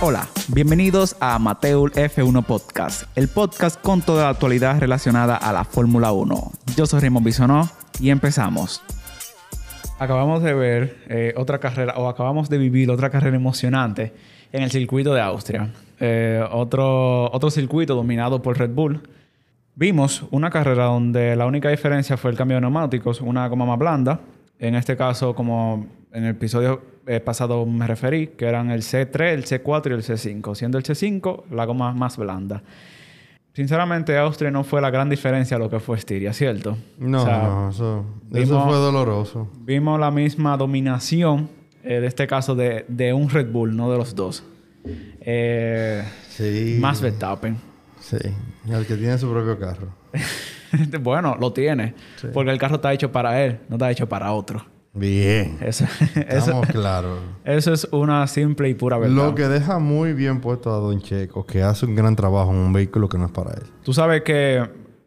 Hola, bienvenidos a Mateul F1 Podcast, el podcast con toda la actualidad relacionada a la Fórmula 1. Yo soy Raymond Bisonó y empezamos. Acabamos de ver eh, otra carrera, o acabamos de vivir otra carrera emocionante en el circuito de Austria. Eh, otro, otro circuito dominado por Red Bull. Vimos una carrera donde la única diferencia fue el cambio de neumáticos, una goma más blanda. En este caso, como en el episodio eh, pasado me referí, que eran el C3, el C4 y el C5, siendo el C5 la goma más blanda. Sinceramente, Austria no fue la gran diferencia a lo que fue Estiria, ¿cierto? No, no, eso, eso fue doloroso. Vimos la misma dominación, eh, de este caso, de, de, un Red Bull, no de los dos. Eh, sí. Más Verstappen. Sí, el que tiene su propio carro. bueno, lo tiene, sí. porque el carro está hecho para él, no está hecho para otro. Bien. Eso, Estamos claros. Eso es una simple y pura verdad. Lo que deja muy bien puesto a Don Checo, que hace un gran trabajo en un vehículo que no es para él. Tú sabes que,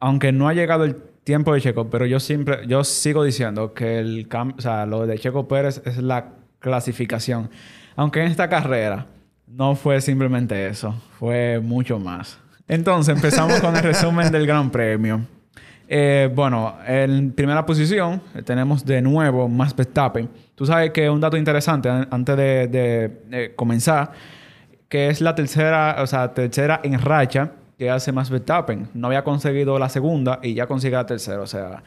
aunque no ha llegado el tiempo de Checo, pero yo siempre, yo sigo diciendo que el o sea, lo de Checo Pérez es la clasificación. Aunque en esta carrera no fue simplemente eso, fue mucho más. Entonces empezamos con el resumen del Gran Premio. Eh, bueno, en primera posición tenemos de nuevo Max Verstappen. Tú sabes que un dato interesante antes de, comenzar, que es la tercera, o sea, tercera en racha que hace Max Verstappen. No había conseguido la segunda y ya consigue la tercera. O sea,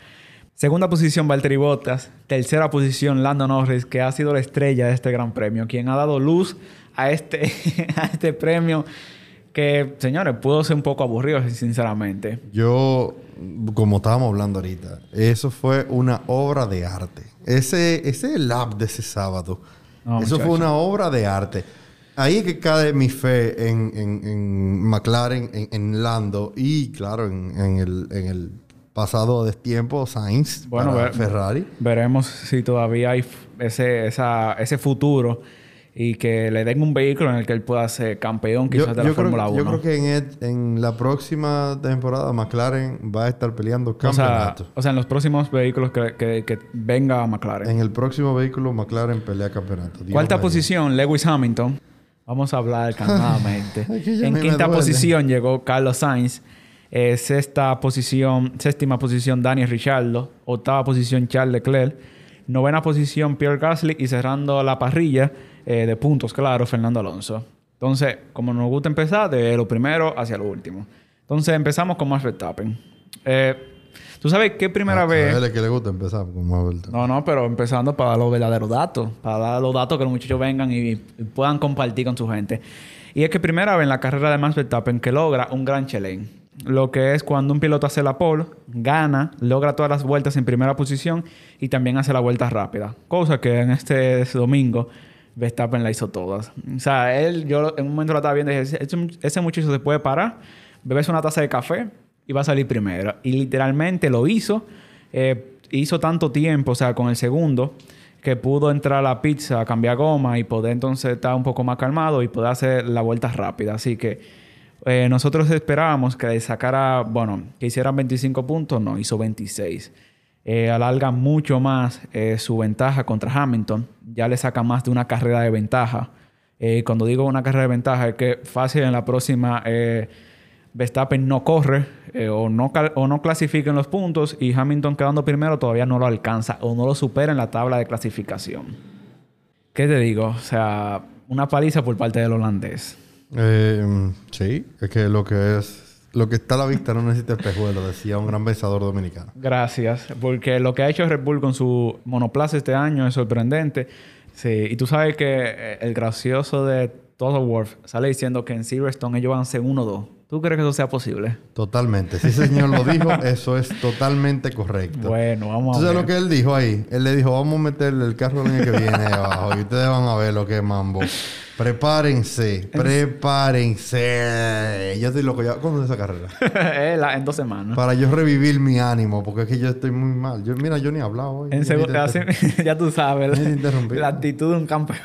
segunda posición Valtteri Bottas, tercera posición Lando Norris, que ha sido la estrella de este Gran Premio, quien ha dado luz a este, a este premio que, señores, pudo ser un poco aburrido, sinceramente. Yo, como estábamos hablando ahorita, eso fue una obra de arte. Ese, ese lap de ese sábado, no, eso muchacho. fue una obra de arte. Ahí es que cae mi fe en, en, en McLaren, en, en, Lando y, claro, en, el, en el pasado de tiempo Sainz bueno, para ver, Ferrari. Veremos si todavía hay ese, esa, ese futuro y que le den un vehículo en el que él pueda ser campeón quizás yo, de la Fórmula 1. Yo creo que en, el, en, la próxima temporada McLaren va a estar peleando campeonato. O sea, o sea en los próximos vehículos que, que, que, venga McLaren. En el próximo vehículo McLaren pelea campeonato. Dios Cuarta posición, Lewis Hamilton. Vamos a hablar calmadamente. en quinta posición llegó Carlos Sainz. Eh, sexta posición, séptima posición Daniel Ricciardo. Octava posición Charles Leclerc. Novena posición Pierre Gasly. Y cerrando la parrilla eh, de puntos, claro, Fernando Alonso. Entonces, como nos gusta empezar, de lo primero hacia lo último. Entonces, empezamos con Max Verstappen. Eh, ¿Tú sabes qué primera a, vez? A él es que le gusta empezar con Max Verstappen. No, no, pero empezando para dar los verdaderos datos. Para dar los datos que los muchachos vengan y, y puedan compartir con su gente. Y es que primera vez en la carrera de Max Verstappen que logra un gran chelén. Lo que es cuando un piloto hace la pole, gana, logra todas las vueltas en primera posición y también hace la vuelta rápida. Cosa que en este domingo Verstappen la hizo todas. O sea, él, yo en un momento lo estaba viendo y dije, ese, ese muchacho se puede parar, bebes una taza de café y va a salir primero. Y literalmente lo hizo. Eh, hizo tanto tiempo, o sea, con el segundo, que pudo entrar a la pizza, cambiar goma y poder entonces estar un poco más calmado y poder hacer la vuelta rápida. Así que eh, nosotros esperábamos que sacara, bueno, que hicieran 25 puntos. No, hizo 26 eh, alarga mucho más eh, su ventaja contra Hamilton. Ya le saca más de una carrera de ventaja. Eh, cuando digo una carrera de ventaja es que fácil en la próxima Verstappen no corre o, no o no clasifica en los puntos y Hamilton quedando primero todavía no lo alcanza o no lo supera en la tabla de clasificación. ¿Qué te digo? O sea, una paliza por parte del holandés. sí, es que lo que es lo que está a la vista no necesita espejuelo, decía un gran pensador dominicano. Gracias, porque lo que ha hecho Red Bull con su monoplaza este año es sorprendente. Sí, y tú sabes que el gracioso de Toto Wolff sale diciendo que en Silverstone ellos van segundo 2. ¿Tú crees que eso sea posible? Totalmente. Si ese señor lo dijo, eso es totalmente correcto. Bueno, vamos ¿Tú a ver. sabes lo que él dijo ahí? Él le dijo, vamos a meterle el carro el año que viene abajo y ustedes van a ver lo que es mambo. Prepárense, prepárense. Yo estoy loco ya. ¿Cuándo es esa carrera? en dos semanas. Para yo revivir mi ánimo, porque es que yo estoy muy mal. Yo, mira, yo ni he hablado hoy. En ya tú sabes. La, la actitud de un campeón.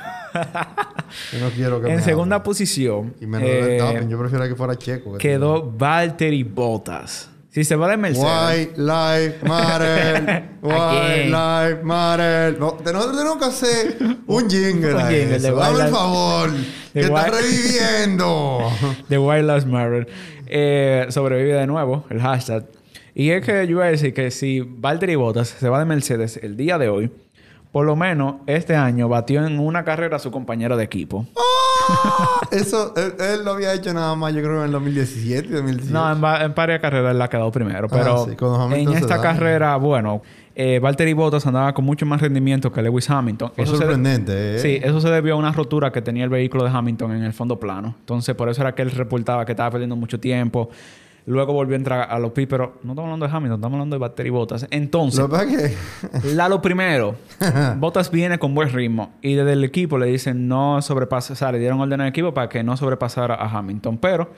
yo no quiero que En me segunda posición. Y menos eh, Yo prefiero que fuera Checo. Que quedó Valtteri Bottas. Si se va de Mercedes. White Life Matter. White Life Matter. No, tenemos que hacer un jingle. un jingle de Dame el favor. Que está reviviendo. The White Lives Matter. Eh, sobrevive de nuevo el hashtag. Y es que yo voy a decir que si Valtteri Bottas se va de Mercedes el día de hoy, por lo menos este año batió en una carrera a su compañero de equipo. ¡Ah! Eso, él, lo había hecho nada más, yo creo, en el 2017 y 2018. No, en, en, varias carreras él ha quedado primero. Ah, pero en esta carrera, bueno, eh, Valtteri Bottas andaba con mucho más rendimiento que Lewis Hamilton. Fue sorprendente, ¿eh? Sí, eso se debió a una rotura que tenía el vehículo de Hamilton en el fondo plano. Entonces, por eso era que él reportaba que estaba perdiendo mucho tiempo. Luego volvió a entrar a los pi, pero no estamos hablando de Hamilton, estamos hablando de Valtteri Bottas. Entonces, ¿Lo que... la, lo primero, Bottas viene con buen ritmo y desde el equipo le dicen no sobrepasar, o sea, le dieron orden al equipo para que no sobrepasara a Hamilton, pero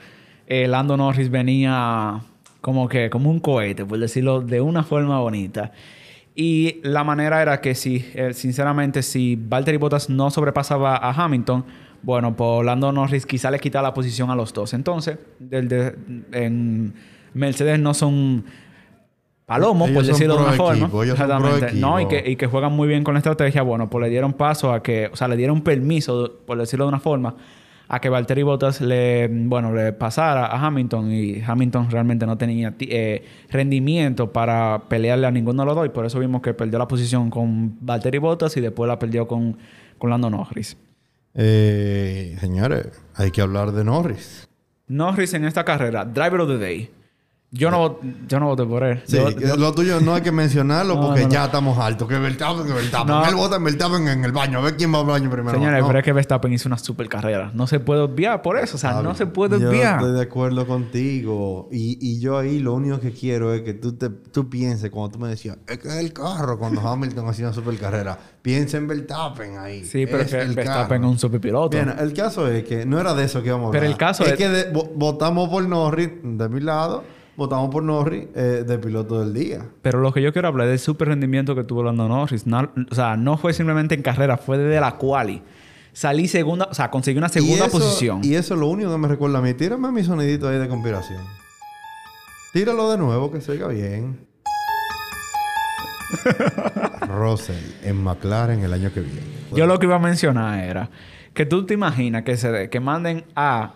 eh, Lando Norris venía como que como un cohete, por decirlo de una forma bonita. Y la manera era que si, eh, sinceramente, si Valtteri Bottas no sobrepasaba a Hamilton, bueno, pues Lando Norris quizá le quita la posición a los dos. Entonces, en Mercedes no son palomos, por decirlo de una forma. Exactamente. No, y que, y que juegan muy bien con la estrategia. Bueno, pues le dieron paso a que, o sea, le dieron permiso, por decirlo de una forma, a que Valtteri Bottas le, bueno, le pasara a Hamilton y Hamilton realmente no tenía eh, rendimiento para pelearle a ninguno de los dos y por eso vimos que perdió la posición con Valtteri Bottas y después la perdió con, con Lando Norris. Eh, señores, hay que hablar de Norris. Norris en esta carrera, Driver of the Day. Yo no, yo no voté por él. Sí, lo tuyo no hay que mencionarlo porque ya estamos altos. Que Verstappen, que Verstappen. Él vota en Verstappen en el baño. A ver quién va al baño primero. Señores, pero es que Verstappen hizo una super carrera. No se puede obviar por eso. O sea, no se puede obviar. Yo estoy de acuerdo contigo. Y, y, yo ahí lo único que quiero es que tú, te, tú pienses, cuando tú me decías, es que es el carro, cuando Hamilton hacía una super carrera, piensa en Verstappen ahí. Sí, pero es que Verstappen es un super piloto. Bien, el caso es que no era de eso que íbamos a hablar. Pero el caso es... Es que votamos por Norris de mi lado votamos por Norris eh, de piloto del día. Pero lo que yo quiero hablar es del super rendimiento que tuvo Lando Norris. o sea, no fue simplemente en carrera, fue desde la quali. Salí segunda, o sea, conseguí una segunda posición. Y eso es lo único que me recuerda a mí. Tírame mi sonidito ahí de conspiración. Tíralo de nuevo, que se oiga bien. Russell en McLaren el año que viene. Yo lo que iba a mencionar era que tú te imaginas que se que manden a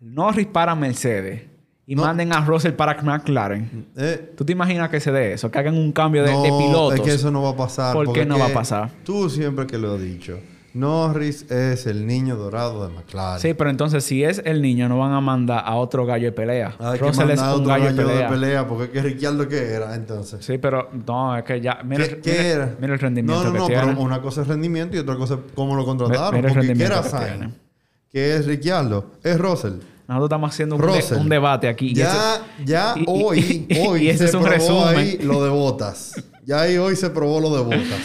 Norris para Mercedes y manden a Russell para McLaren. Eh, ¿Tú te imaginas que se dé eso? Que hagan un cambio de, pilotos. Es que eso no va a pasar. ¿Por qué no va a pasar? Tú siempre que lo has dicho. Norris es el niño dorado de McLaren. Sí, pero entonces si es el niño, no van a mandar a otro gallo de pelea. Hay Russell es un gallo, de, pelea. Porque es que Ricciardo que era entonces. Sí, pero no, es que ya. Mira, ¿Qué, era? Mira el rendimiento. No, no, no, pero una cosa es rendimiento y otra cosa es cómo lo contrataron. porque ¿qué era Sainz? ¿Qué es Ricciardo? Es Russell. Nosotros estamos haciendo un, debate aquí. Ya, ya hoy, hoy se es un probó ahí lo de botas. Ya ahí hoy se probó lo de botas.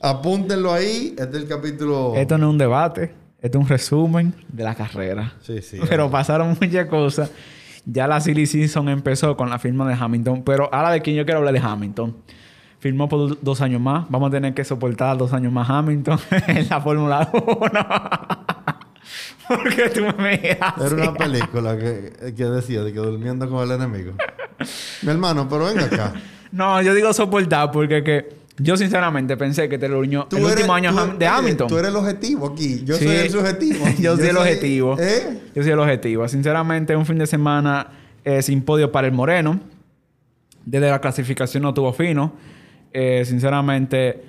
Apúntenlo ahí. Este es el capítulo... Esto no es un debate. Esto es un resumen de la carrera. Sí, sí. Pero pasaron muchas cosas. Ya la silly season empezó con la firma de Hamilton. Pero ahora de quién yo quiero hablar de Hamilton. Firmó por dos años más. Vamos a tener que soportar dos años más Hamilton en la Fórmula 1. Porque tú me Era una película que, que decía de que durmiendo con el enemigo. Mi hermano, pero venga acá. no, yo digo soportar porque que yo sinceramente pensé que te lo unió el último año de Hamilton. Tú eres el objetivo aquí. Yo soy el subjetivo. yo, soy el objetivo. ¿Eh? Yo soy el objetivo. Sinceramente, un fin de semana eh, sin podio para el Moreno. Desde la clasificación no tuvo fino. Eh, sinceramente,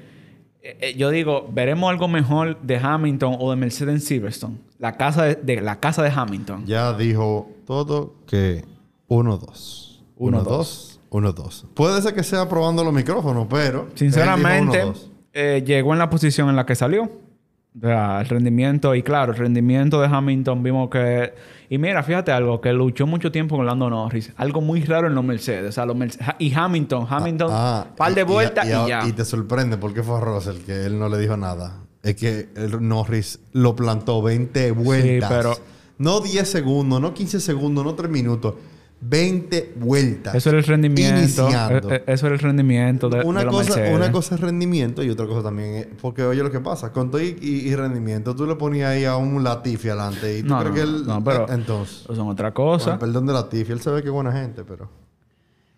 eh, yo digo, veremos algo mejor de Hamilton o de Mercedes Silverstone. La casa de, la casa de Hamilton. Ya dijo todo que 1-2. 1-2. 1-2. Puede ser que sea probando los micrófonos, pero. Sinceramente, eh, llegó en la posición en la que salió. O sea, el rendimiento, y claro, el rendimiento de Hamilton vimos que. Y mira, fíjate algo, que luchó mucho tiempo con Lando Norris. Algo muy raro en los Mercedes. O sea, los Mercedes, y Hamilton, Hamilton, ah, ah, par de vueltas y, ya. Y te sorprende porque fue a Russell que él no le dijo nada. Es que el Norris lo plantó 20 vueltas. Sí, pero. No 10 segundos, no 15 segundos, no 3 minutos. 20 vueltas. Eso era el rendimiento. E, e, eso era el rendimiento de, una de cosa, Una cosa es rendimiento y otra cosa también es... Porque oye lo que pasa. Con todo y, rendimiento, tú le ponías ahí a un Latifi adelante y tú crees que él... No, pero... Entonces... Eso es otra cosa. perdón de Latifi. Él sabe que es buena gente, pero...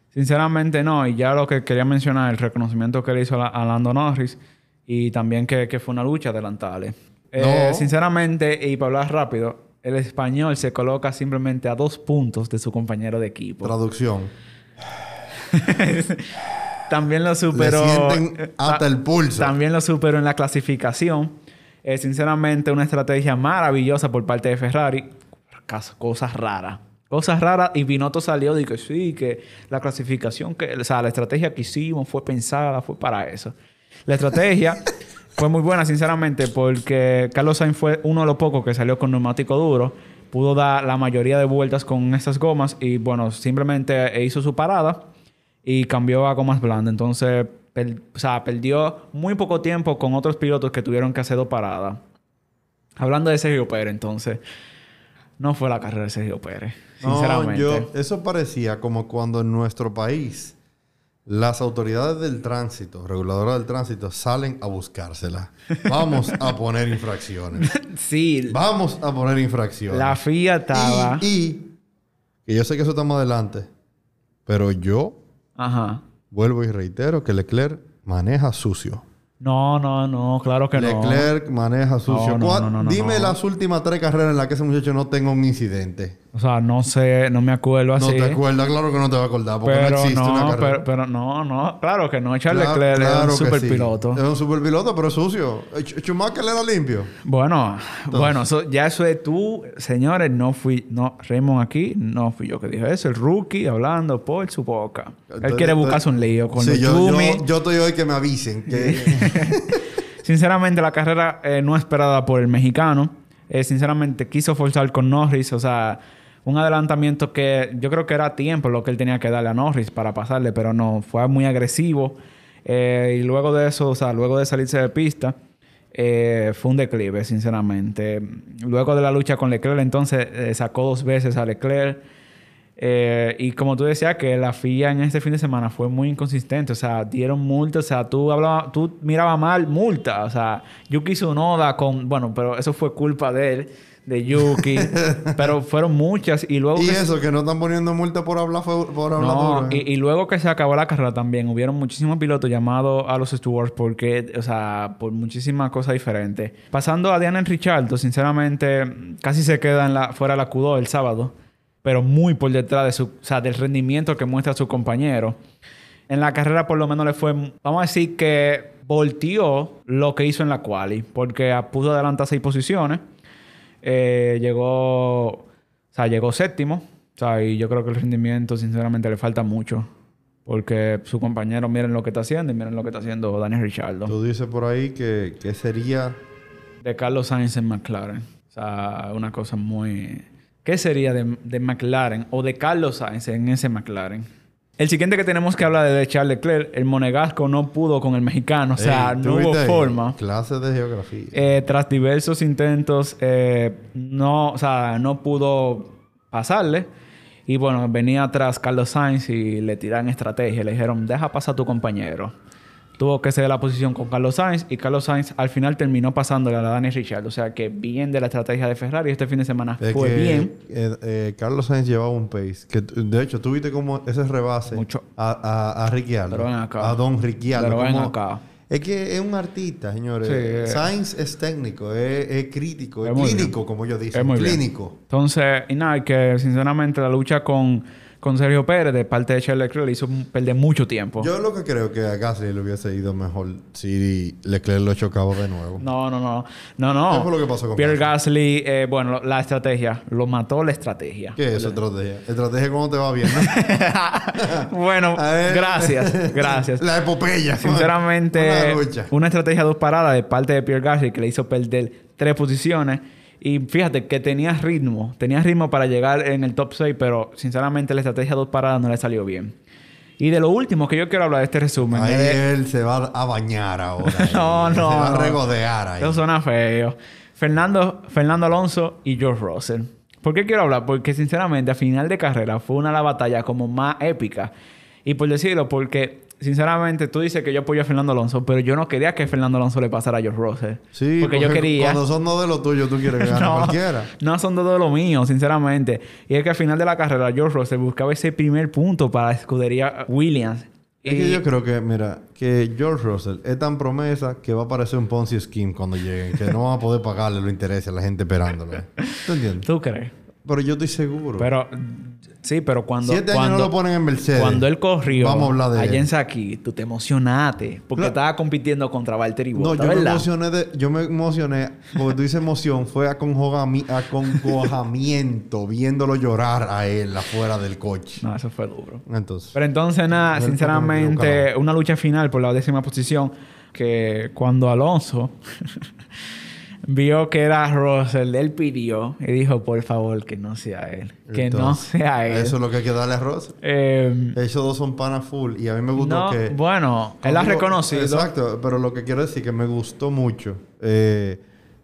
Sinceramente no. Y ya lo que quería mencionar, el reconocimiento que le hizo a, Lando Norris y también que, fue una lucha adelantable. Eh, sinceramente, y para hablar rápido, el español se coloca simplemente a dos puntos de su compañero de equipo. Traducción. también lo superó. Eh, hasta el pulso. También lo superó en la clasificación. Es sinceramente una estrategia maravillosa por parte de Ferrari. Cosas raras. Cosas raras. Y Binotto salió y que sí, que la clasificación, que, o sea, la estrategia que hicimos fue pensada, fue para eso. La estrategia fue muy buena, sinceramente, porque Carlos Sainz fue uno de los pocos que salió con neumático duro. Pudo dar la mayoría de vueltas con estas gomas y, bueno, simplemente hizo su parada y cambió a gomas blandas. Entonces, o sea, perdió muy poco tiempo con otros pilotos que tuvieron que hacer dos paradas. Hablando de Sergio Pérez, entonces, no fue la carrera de Sergio Pérez, sinceramente. eso parecía como cuando en nuestro país las autoridades del tránsito, reguladoras del tránsito, salen a buscársela. Vamos a poner infracciones. Sí. Vamos a poner infracciones. La FIA estaba. Y, y, que yo sé que eso está más adelante, pero yo Ajá. Vuelvo y reitero que Leclerc maneja sucio. No, no, no, claro que no. Leclerc maneja sucio. Dime las últimas tres carreras en las que ese muchacho no tenga un incidente. O sea, no sé, no me acuerdo así. No te acuerdas, claro que no te va a acordar, porque no existe una carrera. Pero, no, no, claro que no. Charles Leclerc es un superpiloto. Es un superpiloto, pero sucio. Schumacher era limpio. Bueno, bueno, ya eso es tú, señores, no fui, no, Raymond aquí, no fui yo que dije eso, el rookie hablando por su boca. Él quiere buscarse un lío con sí, yo, yo, yo, estoy hoy que me avisen que... Sinceramente, la carrera eh, no esperada por el mexicano. Eh, sinceramente, quiso forzar con Norris, o sea un adelantamiento que yo creo que era tiempo lo que él tenía que darle a Norris para pasarle, pero no, fue muy agresivo. Eh, y luego de eso, o sea, luego de salirse de pista, eh, fue un declive, sinceramente. Luego de la lucha con Leclerc, entonces eh, sacó dos veces a Leclerc. Y como tú decías, que la FIA en este fin de semana fue muy inconsistente. O sea, dieron multa. O sea, tú hablabas, tú mirabas mal multa. O sea, Yuki Tsunoda con... Bueno, pero eso fue culpa de él de Yuki. pero fueron muchas. Y luego. Y eso, que no están poniendo multa por hablar, por hablar no, y, luego que se acabó la carrera también, hubieron muchísimos pilotos llamados a los stewards porque, o sea, por muchísimas cosas diferentes. Pasando a Diana Richardo, sinceramente, casi se queda en la, fuera de la Q2 el sábado, pero muy por detrás de su, o sea, del rendimiento que muestra su compañero. En la carrera, por lo menos, le fue, vamos a decir que volteó lo que hizo en la quali, porque pudo adelantar seis posiciones. Eh, llegó, o sea, llegó séptimo. O sea, y yo creo que el rendimiento, sinceramente, le falta mucho. Porque su compañero, miren lo que está haciendo y miren lo que está haciendo Daniel Richardo. Tú dices por ahí que, que sería... De Carlos Sainz en McLaren. O sea, una cosa muy... ¿Qué sería de, de McLaren o de Carlos Sainz en ese McLaren? El siguiente que tenemos que hablar es de Charles Leclerc. El monegasco no pudo con el mexicano. O sea, no hubo forma. Clase de geografía. Eh, tras diversos intentos, eh, no, o sea, no pudo pasarle. Y bueno, venía atrás Carlos Sainz y le tiraron estrategia. Le dijeron, deja pasar a tu compañero tuvo que ceder la posición con Carlos Sainz y Carlos Sainz al final terminó pasándole a la Daniel Richard. O sea que bien de la estrategia de Ferrari este fin de semana fue bien. Eh, eh, Carlos Sainz llevaba un pace que de hecho tú viste como ese rebase a, a, Ricciardo, a Don Ricciardo. acá. Es que es un artista, señores. Eh. Sainz es técnico, es, crítico, es, clínico, como yo dije. clínico. Entonces, y nada, que sinceramente la lucha con con Sergio Pérez de parte de Charles Leclerc le hizo perder mucho tiempo. Yo lo que creo que a Gasly le hubiese ido mejor si Leclerc lo chocaba de nuevo. No, no, no. No, no. ¿Qué fue lo que pasó con Pierre Gasly? Eh, bueno, la estrategia. Lo mató la estrategia. ¿Qué es estrategia? Estrategia cómo te va bien, bueno, gracias. Gracias. La epopeya. Sinceramente, una, una estrategia dos paradas de parte de Pierre Gasly que le hizo perder tres posiciones. Y fíjate que tenía ritmo, tenía ritmo para llegar en el top 6, pero sinceramente la estrategia dos paradas no le salió bien. Y de lo último que yo quiero hablar de este resumen. Ahí él se va a bañar ahora. no, no. Se va a regodear ahí. Eso suena feo. Fernando, Fernando Alonso y George Russell. ¿Por qué quiero hablar? Porque sinceramente a final de carrera fue una de las batallas como más épica. Y por decirlo, porque sinceramente, tú dices que yo apoyo a Fernando Alonso, pero yo no quería que Fernando Alonso le pasara a George Russell. Sí, porque, yo quería. Cuando son dos de los tuyos, tú quieres que gane no, cualquiera. No son dos de los míos, sinceramente. Y es que al final de la carrera, George Russell buscaba ese primer punto para la escudería Williams. Es que yo creo que, mira, que George Russell es tan promesa que va a parecer un Ponzi Scheme cuando llegue. que no va a poder pagarle los intereses a la gente esperándolo. ¿Tú entiendes? ¿Tú crees? Pero yo estoy seguro. Pero Sí, pero cuando. Siete años no lo ponen en Mercedes. Cuando él corrió. Vamos a hablar de allá en Saki, tú te emocionaste. Porque estaba compitiendo contra Valtteri Bottas, No, yo me emocioné de, Yo me emocioné. Porque tú dices emoción. Fue acongojamiento. viéndolo llorar a él afuera del coche. No, eso fue duro. Entonces. Pero entonces, nada, sinceramente, una lucha final por la décima posición. Que cuando Alonso. vio que era Russell, él pidió y dijo, por favor, que no sea él. Que no sea él. Eso es lo que hay que darle a Russell. Eh, Esos dos son pana full. Y a mí me gustó que... Bueno, él ha reconocido. Exacto. Pero lo que quiero decir que me gustó mucho. Eh,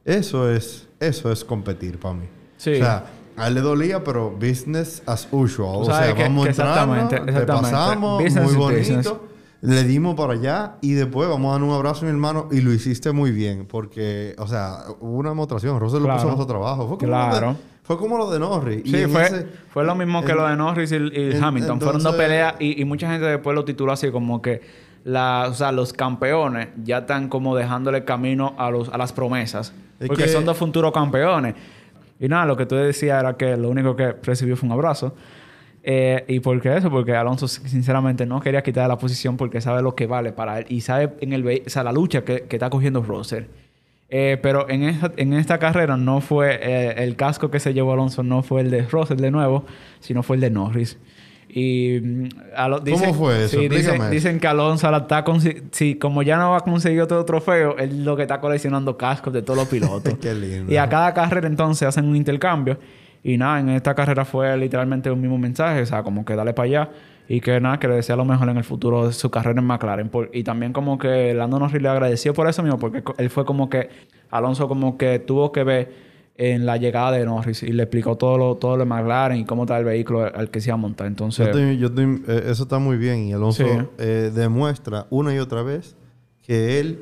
eso es... Eso es competir para mí. Sí. O sea... A él le dolía, pero business as usual. O, sea, vamos exactamente, exactamente. pasamos, muy bonito le dimos para allá y después vamos a dar un abrazo a mi hermano y lo hiciste muy bien porque, o sea, hubo una demostración. Rosel lo puso a su trabajo. Fue como, claro. fue como lo de Norris. Sí, fue, fue lo mismo que lo de Norris y, Hamilton. Fueron dos peleas y, mucha gente después lo tituló así como que la, o sea, los campeones ya están como dejándole camino a, los, a las promesas. porque son dos futuros campeones. Y nada, lo que tú decías era que lo único que recibió fue un abrazo. Eh, ¿Y por qué eso? Porque Alonso sinceramente no quería quitar la posición porque sabe lo que vale para él y sabe en el, o sea, la lucha que, que está cogiendo Russell. Eh, pero en esta, en esta carrera no fue eh, el casco que se llevó Alonso, no fue el de Russell de nuevo, sino fue el de Norris. Y mm, ¿Cómo fue eso? Sí, dicen, que Alonso está sí, como ya no va a conseguir otro trofeo, él lo que está coleccionando cascos de todos los pilotos. Qué lindo. Y a cada carrera entonces hacen un intercambio. Y nada, en esta carrera fue literalmente un mismo mensaje, o sea, como que dale para allá y que nada, que le desea lo mejor en el futuro de su carrera en McLaren. y también como que Lando Norris le agradeció por eso mismo, porque él fue como que, Alonso como que tuvo que ver en la llegada de Norris y le explicó todo lo, todo lo de McLaren y cómo está el vehículo al que se iba a montar. Entonces... Yo eh, eso está muy bien y Alonso eh, demuestra una y otra vez que él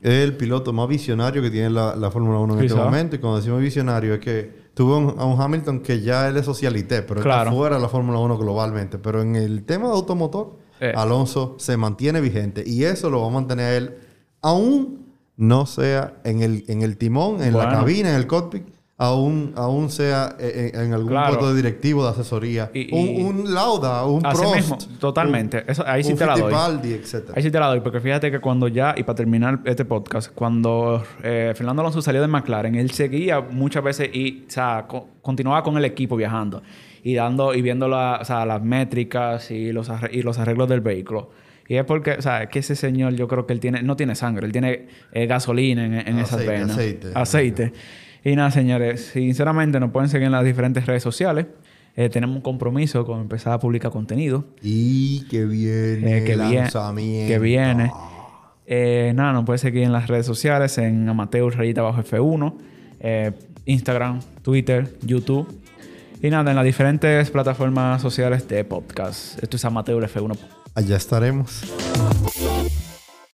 es el piloto más visionario que tiene la, la Fórmula 1 en este momento. Y cuando decimos visionario es que Tuvo a un Hamilton que ya él es socialité, pero está fuera de la Fórmula 1 globalmente. Pero en el tema de automotor, eh. Alonso se mantiene vigente y eso lo va a mantener él, aún no sea en el, en el timón, en la cabina, en el cockpit aún, aún sea eh, eh, en, algún puesto de directivo de asesoría. un, Lauda, un Prost. totalmente. Eso, ahí sí te la doy. Ahí sí te la doy, porque fíjate que cuando ya, y para terminar este podcast, cuando eh, Fernando Alonso salió de McLaren, él seguía muchas veces y, o sea, continuaba con el equipo viajando y dando y viendo las métricas y los, y los arreglos del vehículo. Y es porque, o sea, que ese señor yo creo que él tiene, no tiene sangre, él tiene gasolina en, en esas venas. Aceite. Aceite. Y nada, señores, sinceramente nos pueden seguir en las diferentes redes sociales. Eh, tenemos un compromiso con empezar a publicar contenido. Y que viene. Eh, que, viene que viene. Eh, nada, nos pueden seguir en las redes sociales, en Amateur Rayita Bajo F1, Instagram, Twitter, YouTube. Y nada, en las diferentes plataformas sociales de podcast. Esto es Amateur F1. Allá estaremos.